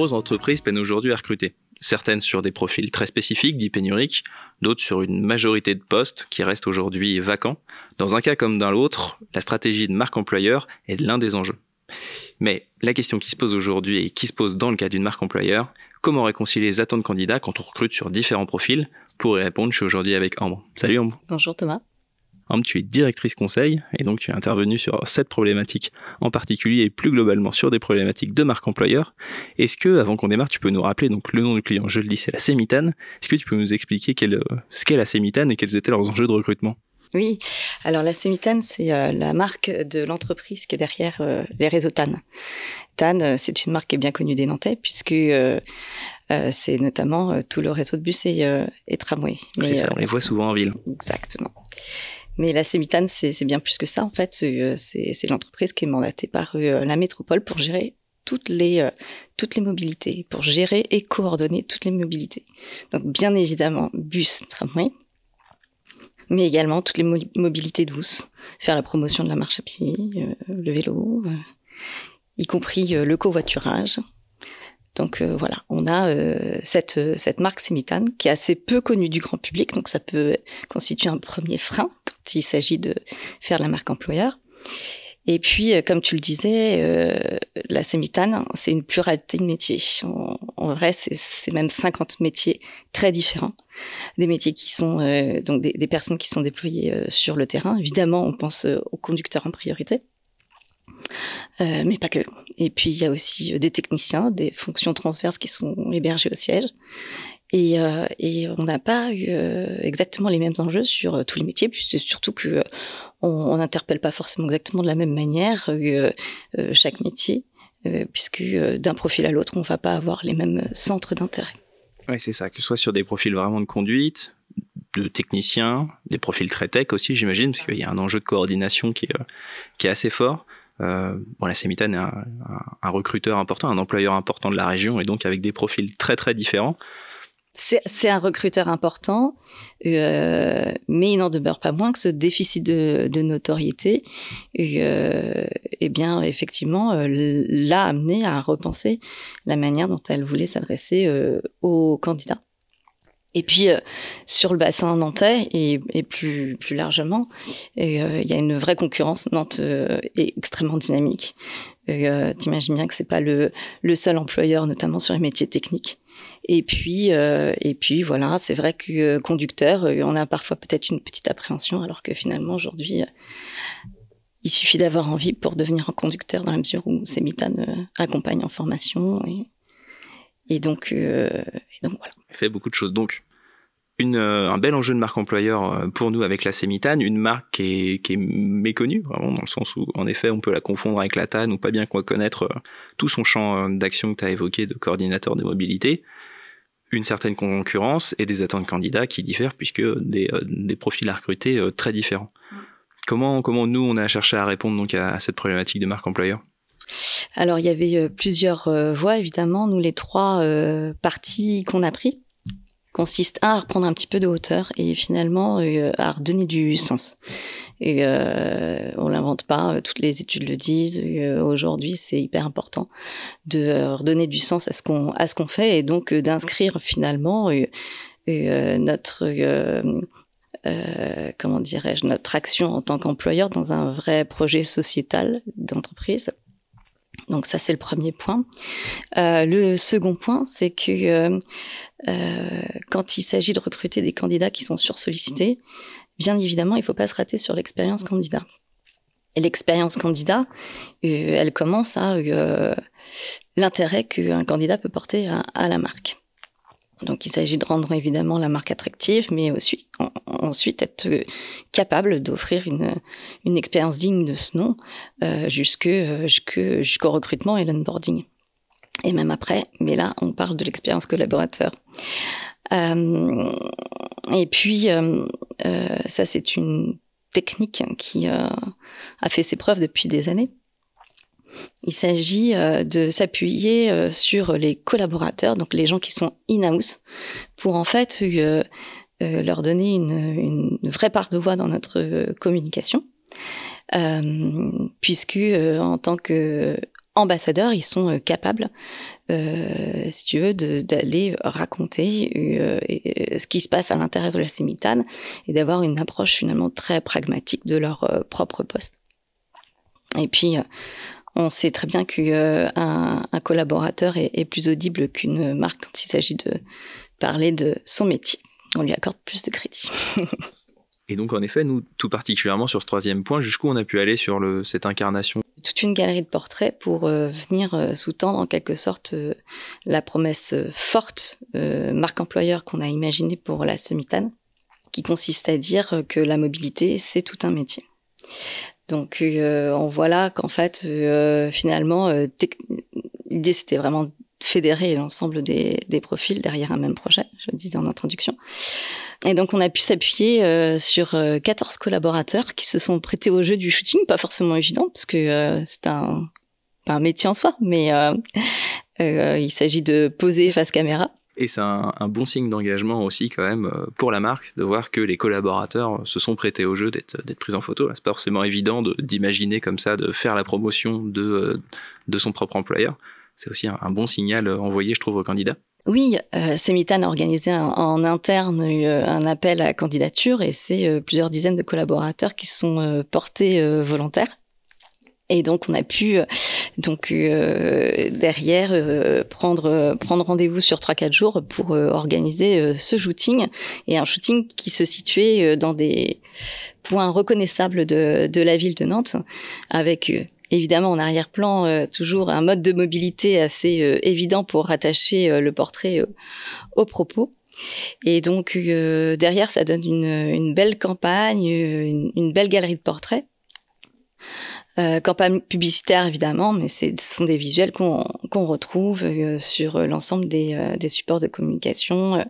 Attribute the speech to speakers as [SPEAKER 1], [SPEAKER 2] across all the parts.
[SPEAKER 1] nombreuses entreprises peinent aujourd'hui à recruter. Certaines sur des profils très spécifiques, dits pénuriques, d'autres sur une majorité de postes qui restent aujourd'hui vacants. Dans un cas comme dans l'autre, la stratégie de marque employeur est l'un des enjeux. Mais la question qui se pose aujourd'hui et qui se pose dans le cas d'une marque employeur, comment réconcilier les attentes candidats quand on recrute sur différents profils Pour y répondre, je suis aujourd'hui avec Ambre. Salut Ambre.
[SPEAKER 2] Bonjour Thomas.
[SPEAKER 1] Tu es directrice conseil et donc tu es intervenue sur cette problématique en particulier et plus globalement sur des problématiques de marque employeur. Est-ce que, avant qu'on démarre, tu peux nous rappeler donc le nom du client? Je le dis, c'est la Sémitane. Est-ce que tu peux nous expliquer quel, ce qu'est la Sémitane et quels étaient leurs enjeux de recrutement?
[SPEAKER 2] Oui, alors la Sémitane, c'est euh, la marque de l'entreprise qui est derrière euh, les réseaux TAN. TAN, euh, c'est une marque qui est bien connue des Nantais, puisque c'est notamment tout le réseau de bus et, et tramway.
[SPEAKER 1] C'est ça, on les voit souvent en ville.
[SPEAKER 2] Exactement. Mais la Sémitane, c'est bien plus que ça. En fait, c'est l'entreprise qui est mandatée par la métropole pour gérer toutes les toutes les mobilités, pour gérer et coordonner toutes les mobilités. Donc bien évidemment bus, tramway, mais également toutes les mobilités douces, faire la promotion de la marche à pied, euh, le vélo, euh, y compris euh, le covoiturage. Donc voilà, on a cette, cette marque Semitane qui est assez peu connue du grand public, donc ça peut constituer un premier frein quand il s'agit de faire la marque employeur. Et puis, euh, comme tu le disais, euh, la sémitane, c'est une pluralité de métiers. En, vrai, c'est même 50 métiers très différents. Des métiers qui sont euh, donc des, personnes qui sont déployées sur le terrain. Évidemment, on pense aux conducteurs en priorité. Mais pas que. Et puis il y a aussi des techniciens, des fonctions transverses qui sont hébergées au siège. Et, et on n'a pas exactement les mêmes enjeux sur tous les métiers, puisque surtout que on n'interpelle pas forcément exactement de la même manière euh, euh, chaque métier, euh, puisque d'un profil à l'autre, on va pas avoir les mêmes centres d'intérêt.
[SPEAKER 1] Oui, c'est ça, que ce soit sur des profils vraiment de conduite, de techniciens, des profils très tech aussi, j'imagine, parce qu'il y a un enjeu de coordination qui est, qui est assez fort. Euh, bon, la Semitane est un, un, recruteur important, un employeur important de la région, et donc avec des profils très très différents
[SPEAKER 2] c'est un recruteur important, euh, mais il n'en demeure pas moins que ce déficit de, de notoriété, euh, eh bien, effectivement, euh, l'a amené à repenser la manière dont elle voulait s'adresser euh, aux candidats. Et puis euh, sur le bassin nantais et, et plus plus largement, il y a une vraie concurrence. Nantes est extrêmement dynamique. T'imagines bien que c'est pas le, le seul employeur, notamment sur les métiers techniques. Et puis, euh, et puis voilà, c'est vrai que euh, conducteur, euh, on a parfois peut-être une petite appréhension, alors que finalement aujourd'hui, il suffit d'avoir envie pour devenir un conducteur dans la mesure où Sémitane accompagne en formation et, et donc, et donc voilà.
[SPEAKER 1] Il fait beaucoup de choses. Donc, une, un bel enjeu de marque employeur pour nous avec la Sémitane, une marque qui est, qui est méconnue, vraiment, dans le sens où, en effet, on peut la confondre avec la TAN ou pas bien connaître tout son champ d'action que tu as évoqué de coordinateur de mobilité une certaine concurrence et des attentes candidats qui diffèrent puisque des, euh, des profils à recruter euh, très différents. Comment, comment nous, on a cherché à répondre donc à, cette problématique de marque employeur?
[SPEAKER 2] Alors, il y avait euh, plusieurs voies, évidemment. Nous, les trois parties qu'on a pris consistent à reprendre un petit peu de hauteur et finalement à redonner du sens. Et euh, on l'invente pas, euh, toutes les études le disent. Euh, aujourd'hui, c'est hyper important de euh, redonner du sens à ce qu'on à fait et donc d'inscrire finalement notre comment dirais-je notre action en tant qu'employeur dans un vrai projet sociétal d'entreprise. Donc ça c'est le premier point. Euh, le second point, c'est que euh, quand il s'agit de recruter des candidats qui sont sursollicités, bien évidemment, il ne faut pas se rater sur l'expérience candidat. Et l'expérience candidat, euh, elle commence à euh, l'intérêt qu'un candidat peut porter à, la marque. Donc il s'agit de rendre évidemment la marque attractive, mais aussi, ensuite être capable d'offrir une, expérience digne de ce nom euh, jusqu'au recrutement et l'onboarding. Et même après, mais là on parle de l'expérience collaborateur. Euh, et puis, euh, euh, ça, c'est une technique qui a fait ses preuves depuis des années. Il s'agit de s'appuyer sur les collaborateurs, donc les gens qui sont in-house, pour en fait leur donner une, une, vraie part de voix dans notre communication, puisque en tant que ambassadeurs, ils sont capables, si tu veux, d'aller raconter ce qui se passe à l'intérieur de la sémitane et d'avoir une approche finalement très pragmatique de leur propre poste. Et puis, on sait très bien qu'un un collaborateur est, est plus audible qu'une marque quand il s'agit de parler de son métier. On lui accorde plus de crédit.
[SPEAKER 1] Et donc, en effet, nous, tout particulièrement sur ce troisième point, jusqu'où on a pu aller sur le, cette incarnation?
[SPEAKER 2] Toute une galerie de portraits pour euh, venir euh, sous-tendre en quelque sorte euh, la promesse forte, marque employeur qu'on a imaginée pour la Semitane, qui consiste à dire que la mobilité, c'est tout un métier. Donc, on voit là qu'en fait, finalement, l'idée, c'était vraiment fédérer l'ensemble des, profils derrière un même projet, je le disais en introduction. Et donc on a pu s'appuyer euh, sur 14 euh, collaborateurs qui se sont prêtés au jeu du shooting, pas forcément évident parce que euh, c'est un, pas un métier en soi, mais il s'agit de poser face caméra.
[SPEAKER 1] Et c'est un, bon signe d'engagement aussi quand même pour la marque de voir que les collaborateurs se sont prêtés au jeu d'être pris en photo. C'est pas forcément évident d'imaginer comme ça de faire la promotion de de son propre employeur c'est aussi un, bon signal euh, envoyé, je trouve, aux candidats.
[SPEAKER 2] Oui, euh, Semitan a organisé en interne euh, un appel à candidature et c'est euh, plusieurs dizaines de collaborateurs qui sont portés volontaires. Et donc on a pu donc derrière prendre prendre rendez-vous sur trois quatre jours pour organiser ce shooting et un shooting qui se situait dans des points reconnaissables de, de la ville de Nantes avec évidemment en arrière-plan euh, toujours un mode de mobilité assez euh, évident pour rattacher euh, le portrait au propos. Et donc derrière, ça donne une, une belle campagne, une, belle galerie de portraits. Campagne publicitaire évidemment, mais ce sont des visuels qu'on retrouve sur l'ensemble des, des supports de communication,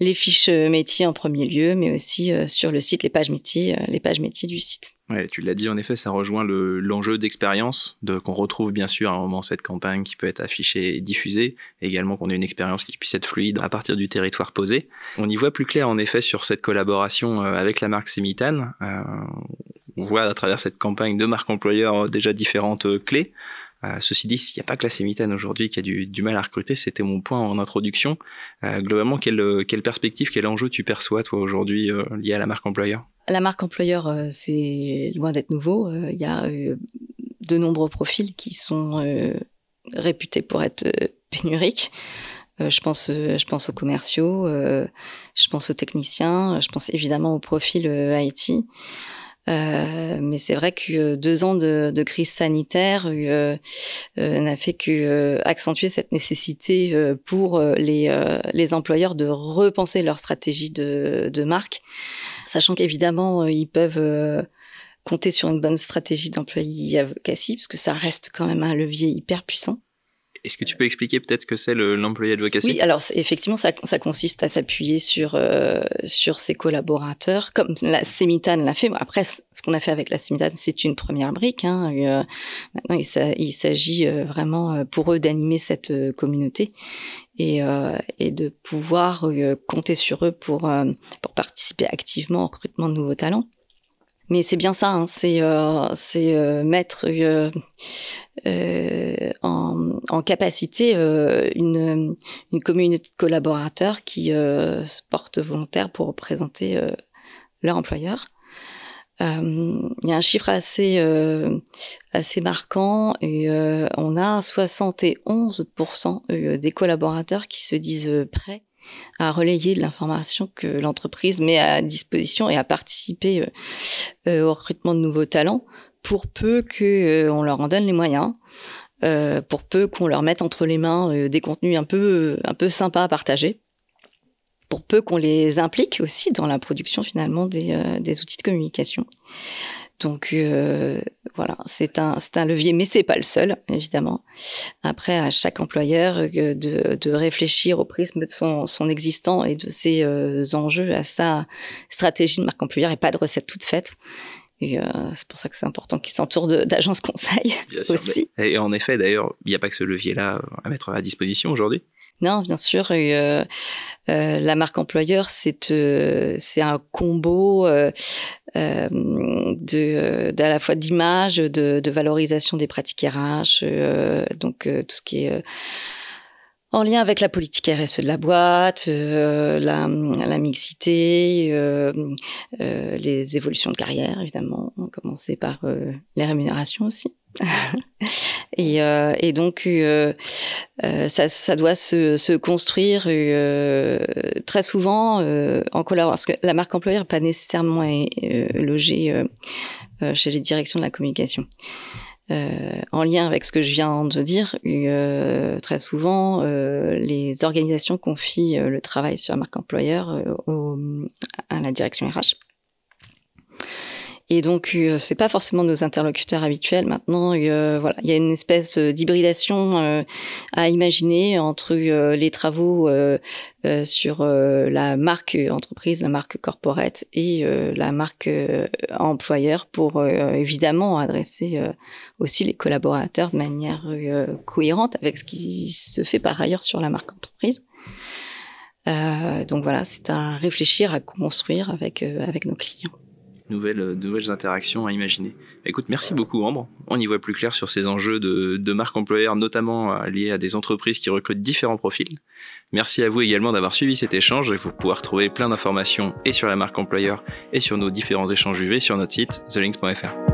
[SPEAKER 2] les fiches métiers en premier lieu, mais aussi sur le site, les pages métiers, les pages métiers du site.
[SPEAKER 1] Ouais, tu l'as dit, en effet, ça rejoint l'enjeu d'expérience, de, qu'on retrouve bien sûr à un moment cette campagne qui peut être affichée et diffusée, également qu'on ait une expérience qui puisse être fluide à partir du territoire posé. On y voit plus clair en effet sur cette collaboration euh, avec la marque Semitane. Euh, on voit à travers cette campagne de marque employeur déjà différentes euh, clés. Euh, ceci dit, il n'y a pas que la Sémitane aujourd'hui qui a du, mal à recruter, c'était mon point en introduction. Euh, globalement, quelle, quelle perspective, quel enjeu tu perçois toi aujourd'hui euh, lié à la marque employeur?
[SPEAKER 2] La marque employeur, euh, c'est loin d'être nouveau. Il y a de nombreux profils qui sont réputés pour être pénuriques. je pense, je pense aux commerciaux, je pense aux techniciens, je pense évidemment au profil IT. Euh, mais c'est vrai que euh, deux ans de, crise sanitaire euh, euh n'a fait que accentuer cette nécessité pour les, les employeurs de repenser leur stratégie de, de marque, sachant qu'évidemment ils peuvent compter sur une bonne stratégie d'employé advocacy, parce que ça reste quand même un levier hyper puissant.
[SPEAKER 1] Est-ce que tu peux expliquer peut-être ce que c'est l'employé advocacy?
[SPEAKER 2] Oui, alors effectivement, ça, ça, consiste à s'appuyer sur euh, sur ses collaborateurs, comme la Semitane l'a fait. Après, ce qu'on a fait avec la Semitane, c'est une première brique. Hein. Euh, maintenant, il, s'agit euh, vraiment pour eux d'animer cette communauté et, et de pouvoir compter sur eux pour pour participer activement au recrutement de nouveaux talents. Mais c'est bien ça, hein, c'est euh, euh, mettre euh, euh en, en, capacité une, une communauté de collaborateurs qui se portent volontaires pour représenter leur employeur. Il y a un chiffre assez assez marquant et on a 71% des collaborateurs qui se disent prêts à relayer l'information que l'entreprise met à disposition et à participer euh, euh, au recrutement de nouveaux talents pour peu que euh, leur en donne les moyens. pour peu qu'on leur mette entre les mains des contenus un peu un peu sympas à partager, pour peu qu'on les implique aussi dans la production finalement des, des outils de communication. Donc euh, voilà, c'est un c'est un levier, mais c'est pas le seul évidemment. Après, à chaque employeur euh, de, de réfléchir au prisme de son, son existant et de ses euh, enjeux à sa stratégie de marque employeur et pas de recette toute faite. Et euh, c'est pour ça que c'est important qu'il s'entoure d'agences conseils aussi.
[SPEAKER 1] Et en effet, d'ailleurs, il n'y a pas que ce levier-là à mettre à disposition aujourd'hui.
[SPEAKER 2] Non, bien sûr. Euh, euh, la marque employeur, c'est euh, un combo de, d'à la fois d'image, de, valorisation des pratiques RH, donc tout ce qui est en lien avec la politique RSE de la boîte, la, mixité, les évolutions de carrière, évidemment, on commencer par les rémunérations aussi. et, et, donc, ça, ça, doit se, se construire très souvent en collaboration. Parce que la marque employeur pas nécessairement logée chez les directions de la communication. Euh, en lien avec ce que je viens de dire, euh, très souvent, euh, les organisations confient le travail sur la marque employeur à la direction RH. Et donc, euh, c'est pas forcément nos interlocuteurs habituels. Maintenant, euh, voilà, il y a une espèce d'hybridation euh, à imaginer entre les travaux sur la marque entreprise, la marque corporate et la marque employeur pour évidemment adresser aussi les collaborateurs de manière cohérente avec ce qui se fait par ailleurs sur la marque entreprise. donc voilà, c'est à réfléchir, à construire avec avec nos clients
[SPEAKER 1] nouvelles, euh, nouvelles interactions à imaginer. Bah, écoute, merci beaucoup Ambre. On y voit plus clair sur ces enjeux de, de marque employeur, notamment euh, liés à des entreprises qui recrutent différents profils. Merci à vous également d'avoir suivi cet échange et vous pouvoir trouver plein d'informations et sur la marque employeur et sur nos différents échanges UV sur notre site thelinks.fr.